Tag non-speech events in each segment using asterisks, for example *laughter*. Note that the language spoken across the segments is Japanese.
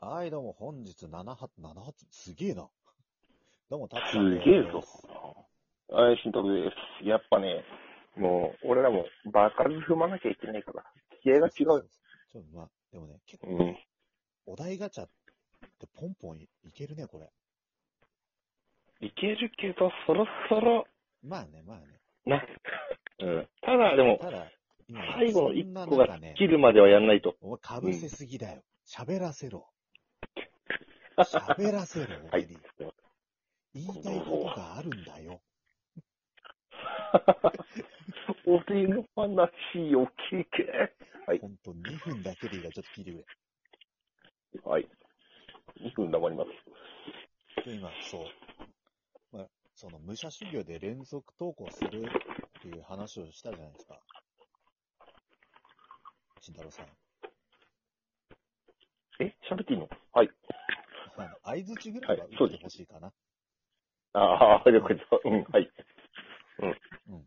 はい、どうも、本日7発、7発、すげえな。どうも、たっすげえぞ。はい、慎太郎です。やっぱね、もう、俺らもバカず踏まなきゃいけないから、気合が違うよ。ちょっと、まあ、でもね、結構、うん。お題ガチャってポンポンいいけるね、これ。いけるけど、そろそろ、まあね、まあね。な。うん。ただ、でも、ただ、最後のそんな一個が切るまではやんないと。お前、かぶせすぎだよ。喋らせろ。喋らせろ、はい俺に。言いたいことがあるんだよ。*laughs* 俺の話を聞け。はいほんと、2分だけでいいから、ちょっと聞いてくれ。はい。2分黙ります。で今、そう。まあ、その、武者修行で連続投稿するっていう話をしたじゃないですか。慎太郎さん。え喋っていいの？はい。あの相づちぐらいは打ってほしいかな。ああ、了解です。うん、はい。うん。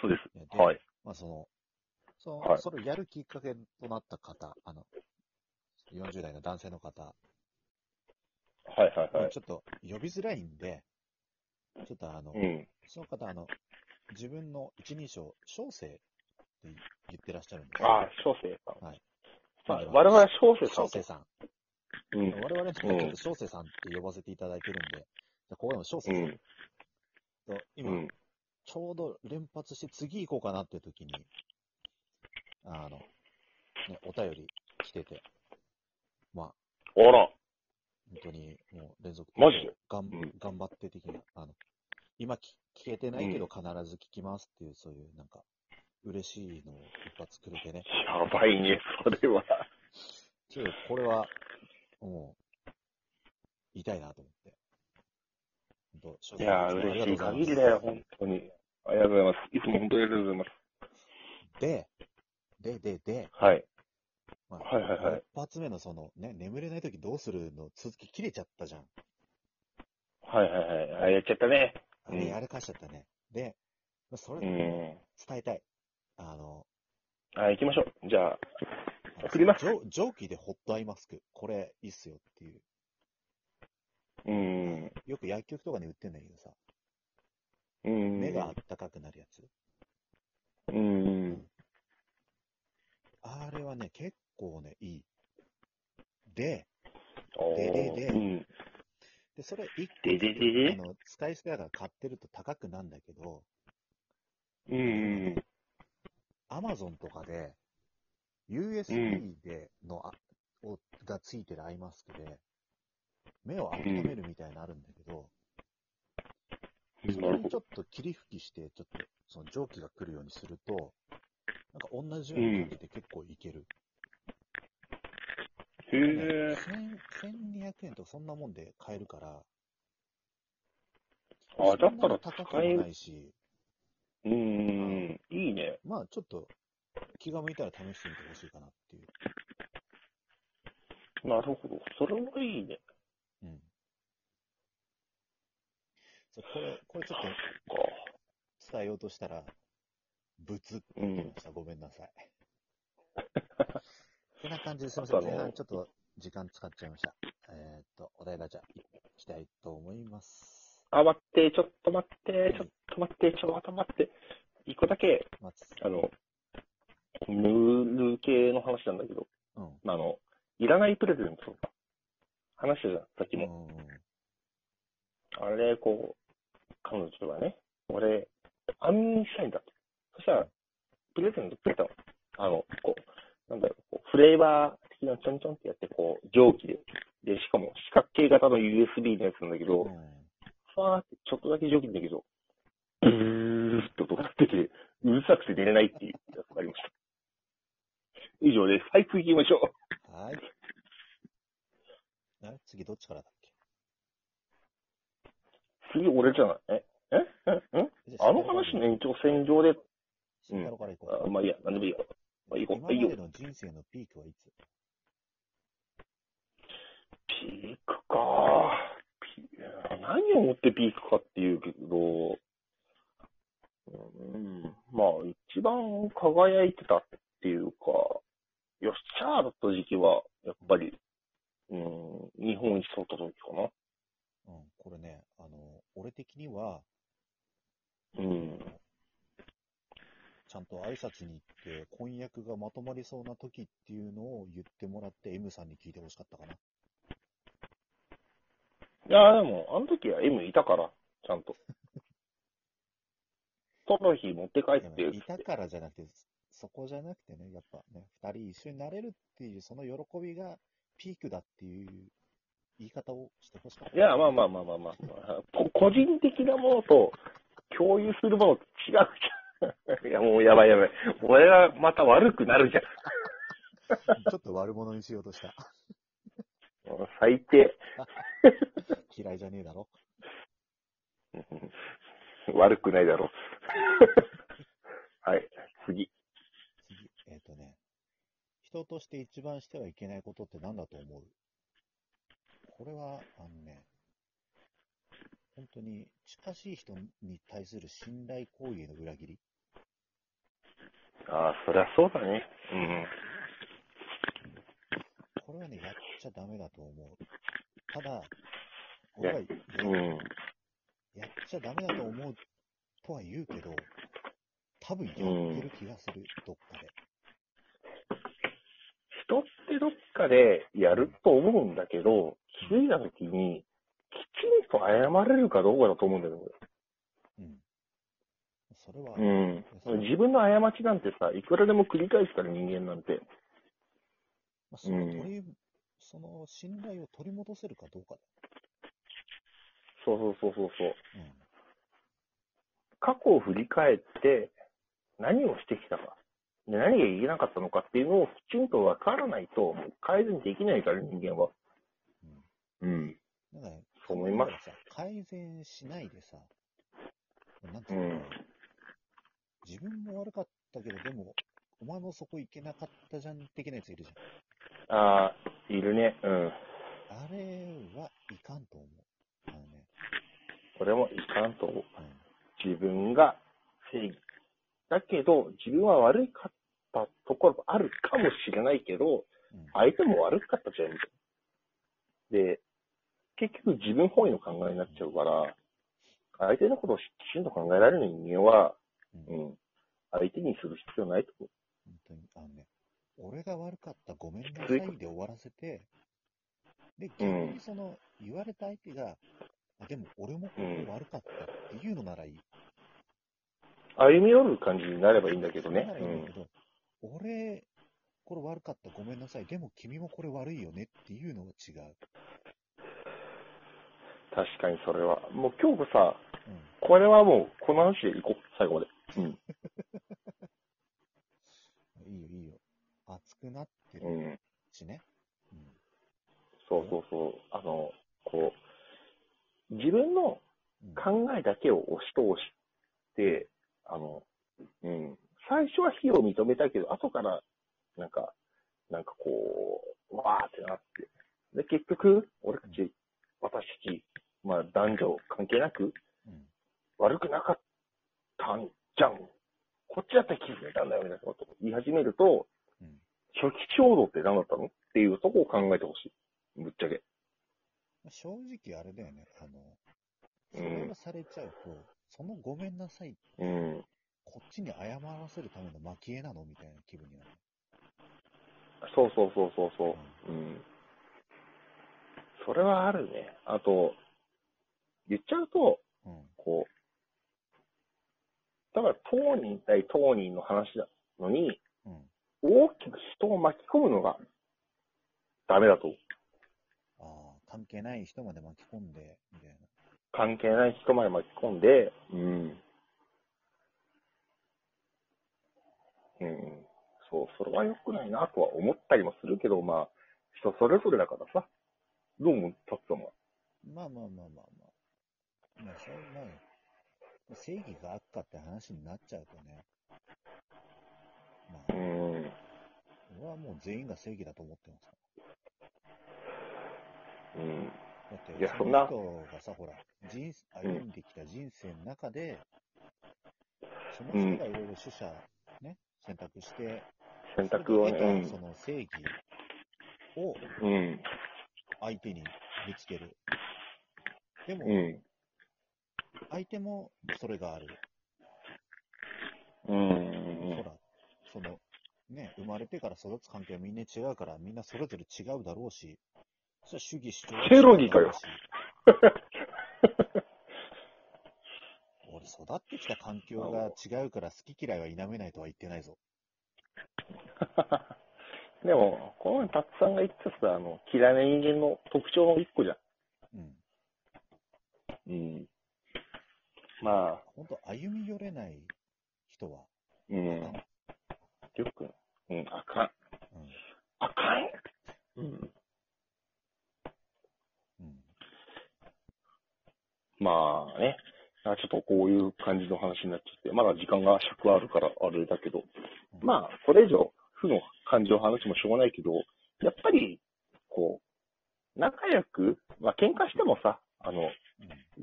そうです。で、はい。まあ、その、その、はいそれをやるきっかけとなった方、あの、40代の男性の方、はいはいはい。ちょっと呼びづらいんで、ちょっとあの、うん。その方、あの、自分の一人称、小生って言ってらっしゃるんですああ、小生さん。はい。まあ、我々は小生さん。小生さん。うん。我々のちょっと小生さんって呼ばせていただいてるんで、じゃあここでも小生さんうん。と、う今、ん。ちょうど連発して次行こうかなっていう時に、あの、ね、お便り来てて、まあ、あら。本当にもう連続マジ？でがん、うん頑張って的な、あの、今聞聞けてないけど必ず聞きますっていう、そういうなんか、嬉しいのを一発くれてね。やばいね、それは。ちょっとこれは、もう、言いたいなと思って。本当いやー、嬉しい限りだよ、本当に。ありがとうございます。いつも本当にありがとうございます。で、で、で、で、はい。まあ、はいはいはい一発目のその、ね、眠れない時どうするの続き切れちゃったじゃん。はいはいはい。あ、やっちゃったね。あれ、うんやらかしちゃったね。で、まあそれう伝ん。えたい。あの、はい、行きましょう。じゃあ、送ります蒸蒸気でホットアイマスク。これ、いいっすよっていう。うん。よく薬局とかに売ってんだけどさ、うん。目があったかくなるやつ。うん。あれはね、結構ね、いい。で、でででうん。で、それ一個でででであの、使い捨てだから買ってると高くなんだけど、うん。アマゾンとかで、USB での、あをがついてるアイマスクで、目を温めるみたいなのあるんだけど、それにちょっと霧吹きして、ちょっとその蒸気が来るようにすると、なんか同じような感じで結構いける。へえ。1000 1200円とかそんなもんで買えるから、あ、だったら高くないし、うん。いいね。まあちょっと気が向いたら試してみてほしいかなっていう。なるほど。それはいいね。うん。そうこれ、これちょっか。と伝えようとしたら、ブツってうん言いました。ごめんなさい。*laughs* てな感じですいません。前半ちょっと時間使っちゃいました。えーっと、お題ガチャ、いきたいと思います。あ、待って、ちょっと待って、ちょっと待って、ちょっと待って。一個だけ、まつ、あの、ヌール系の話なんだけど、うん。あの、いらないプレゼントとか、話したじゃん、さっきうも。ん。あれ、こう、彼女がね、俺、安眠したいんだと。そしたら、プレゼントくれたの。あの、こう、なんだろう、こうフレーバー的なちょんちょんってやって、こう、蒸気で。で、しかも四角形型の USB のやつなんだけど、うん。ファーってちょっとだけ蒸気だけど、うーっと音が鳴ってて、うるさくて寝れないっていうやつがありました。以上です。はい、次行きましょう。はい。あれ次どっちからだっけ？次、俺じゃない？え？え？え？え？じゃああの話の延長線上で、慎太郎から行こう。あまあいいや、なんでもいいや。まあ、いいこう。今まで。の人生のピークはいつ？ピークかピ何をもってピークかっていうけど、うん、まあ、一番輝いてたっていうか、よっしゃーだった時期は、やっぱり、うん、日本一取った時かな。うん、これね、あの、俺的には、うん。ちゃんと挨拶に行って、婚約がまとまりそうな時っていうのを言ってもらって、M さんに聞いてほしかったかな。いや、でも、あの時は M いたから、ちゃんと。トロフィー持って帰っていたからじゃなくて、そこじゃなくてね、やっぱね、二人一緒になれるっていう、その喜びがピークだっていう言い方をしてほしかった。いや、まあまあまあまあまあ、こ個人的なものと共有するものと違うじゃん。*laughs* いや、もうやばいやばい。俺がまた悪くなるじゃん。*laughs* ちょっと悪者にしようとした。最低。*laughs* 嫌いじゃねえだろ。悪くないだろう。はい、次。とね、人として一番してはいけないことって何だと思う？これは、あのね、本当に近しい人に対する信頼行為への裏切り。ああ、そりゃそうだね。うん。これはね、やっちゃダメだと思う。ただ、俺は、うん。やっちゃダメだと思うとは言うけど、多分やってる気がする、どっかで。人ってどっかでやると思うんだけど、気づいたときに、きちんと謝れるかどうかだと思うんだよね、うん。それは、俺うん。自分の過ちなんてさ、いくらでも繰り返すから人間なんて。まあ、その取り、その信頼を取り戻せるかどうかだ。そうそうそうそうそう。うん。過去を振り返って、何をしてきたか。で何が言えなかったのかっていうのをきちんと分からないと、改善できないから、人間は。うん。うん。だからね、そう思います改善しないでさ、なんてういうのかな、ん。自分も悪かったけど、でも、お前もそこ行けなかったじゃん的なやついるじゃん。ああ、いるね。うん。あれはいかんと思う。あのね、これもいかんと思う。う自分が正義。だけど、自分は悪かったところもあるかもしれないけど。相手も悪かったじゃん、みたいな。で、結局自分本位の考えになっちゃうから、相手のことをきちんと考えられる人間は、うんうん、相手にする必要ないと思本当に、あのね、俺が悪かった、ごめんなさいで終わらせて、で、逆にその、言われた相手が、あでも俺も悪かったっていうのならいい。う。歩み寄る感じになればいいんだけどねな。らいいんだけど、俺、これ悪かった、ごめんなさい。でも君もこれ悪いよねっていうのは違う。確かにそれは。もう今日さ、うん。これはもう、この話でいこう、最後まで。うん。*laughs* いいよ、いいよ。熱くなってるうん。しね。うん。そうそうそう。あの、こう、自分のうん、考えだけを押し通して、あの、うん、最初は非を認めたけど、後から、なんか、なんかこう、わーってなって。で、結局、俺たち、私たち、まあ男女関係なく、うん。悪くなかったんじゃん。こっちだって気づいたんだよ、みたいなことを言い始めると、うん。初期衝動って何だったの？っていうとこを考えてほしい。ぶっちゃけ。正直あれだよね。あの、そうんれをされちゃうと、そのごめんなさいうん。こっちに謝らせるための蒔絵なの？みたいな気分になる。そうそうそうそうそう。うん。それはあるね。あと、言っちゃうと、うん。こう、だから当人対当人の話なのに、うん。大きく人を巻き込むのがダメだと。ああ、関係ない人まで巻き込んで、みたいな。関係ない人まで巻き込んで、うん。うん。そう、それは良くないなとは思ったりもするけど、まあ、人それぞれだからさ。どうも、たっさんは？まあまあまあまあまあ。まあ、そう、まあ、正義が悪かって話になっちゃうとね。まあ、うん。俺はもう全員が正義だと思ってますかうん。ら。だって、いやそんなの人がさ、ほら、人生、歩んできた人生の中で、その人がいろいろ取捨、ね、選択して、選択をね、その正義を。相手にぶつける。でも、うん。相手もそれがある。うん。ほら、その、ね、生まれてから育つ環境はみんな違うから、みんなそれぞれ違うだろうし、そしたら主義主張はケロギかよ育ってきた環境が違うから好き嫌いは否めないとは言ってないぞ。*laughs* でも、この前、たつさんが言ってたさ、あの、嫌いな人間の特徴の一個じゃうん。ん。うん。まあ、ほんと、歩み寄れない人は、うん。よく、うん、あかん。うん。あかん。うん。うん。まあね、あちょっとこういう感じの話になっちゃって、まだ時間が尺あるからあれだけど、うんまあ、これ以上、負の感情を話もしょうがないけど、やっぱり、こう、仲良く、まあ喧嘩してもさ、あの、うん。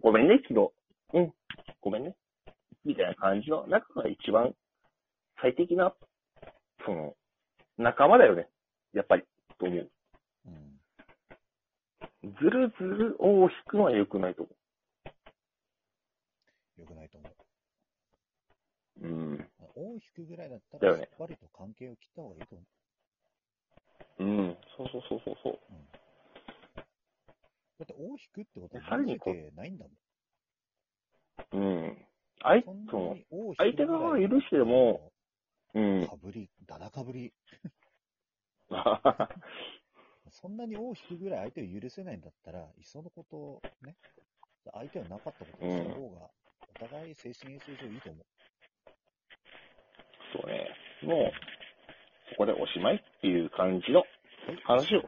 ごめんね、昨日。うん、ごめんね。みたいな感じの仲が一番最適な、その、仲間だよね。やっぱり、と思う。うん。ずるずる尾を引くのは良くないと思よくないと思う。う。うん。大引くぐらいだったら、だよっかりと関係を切った方がいいと思うん。そうそうそうそうそう。う。うん。だって、大引くってことはさらにこないんだもん。うん。相そんなそのに大引く相手側は許しても、うん。かぶり、だだかぶり。あ *laughs* そんなに大引くぐらい相手を許せないんだったら、いっそのことをね、相手はなかったことにした方が、お互い精神衛生上いいと思う。とね。もう、ここでおしまいっていう感じの、話を。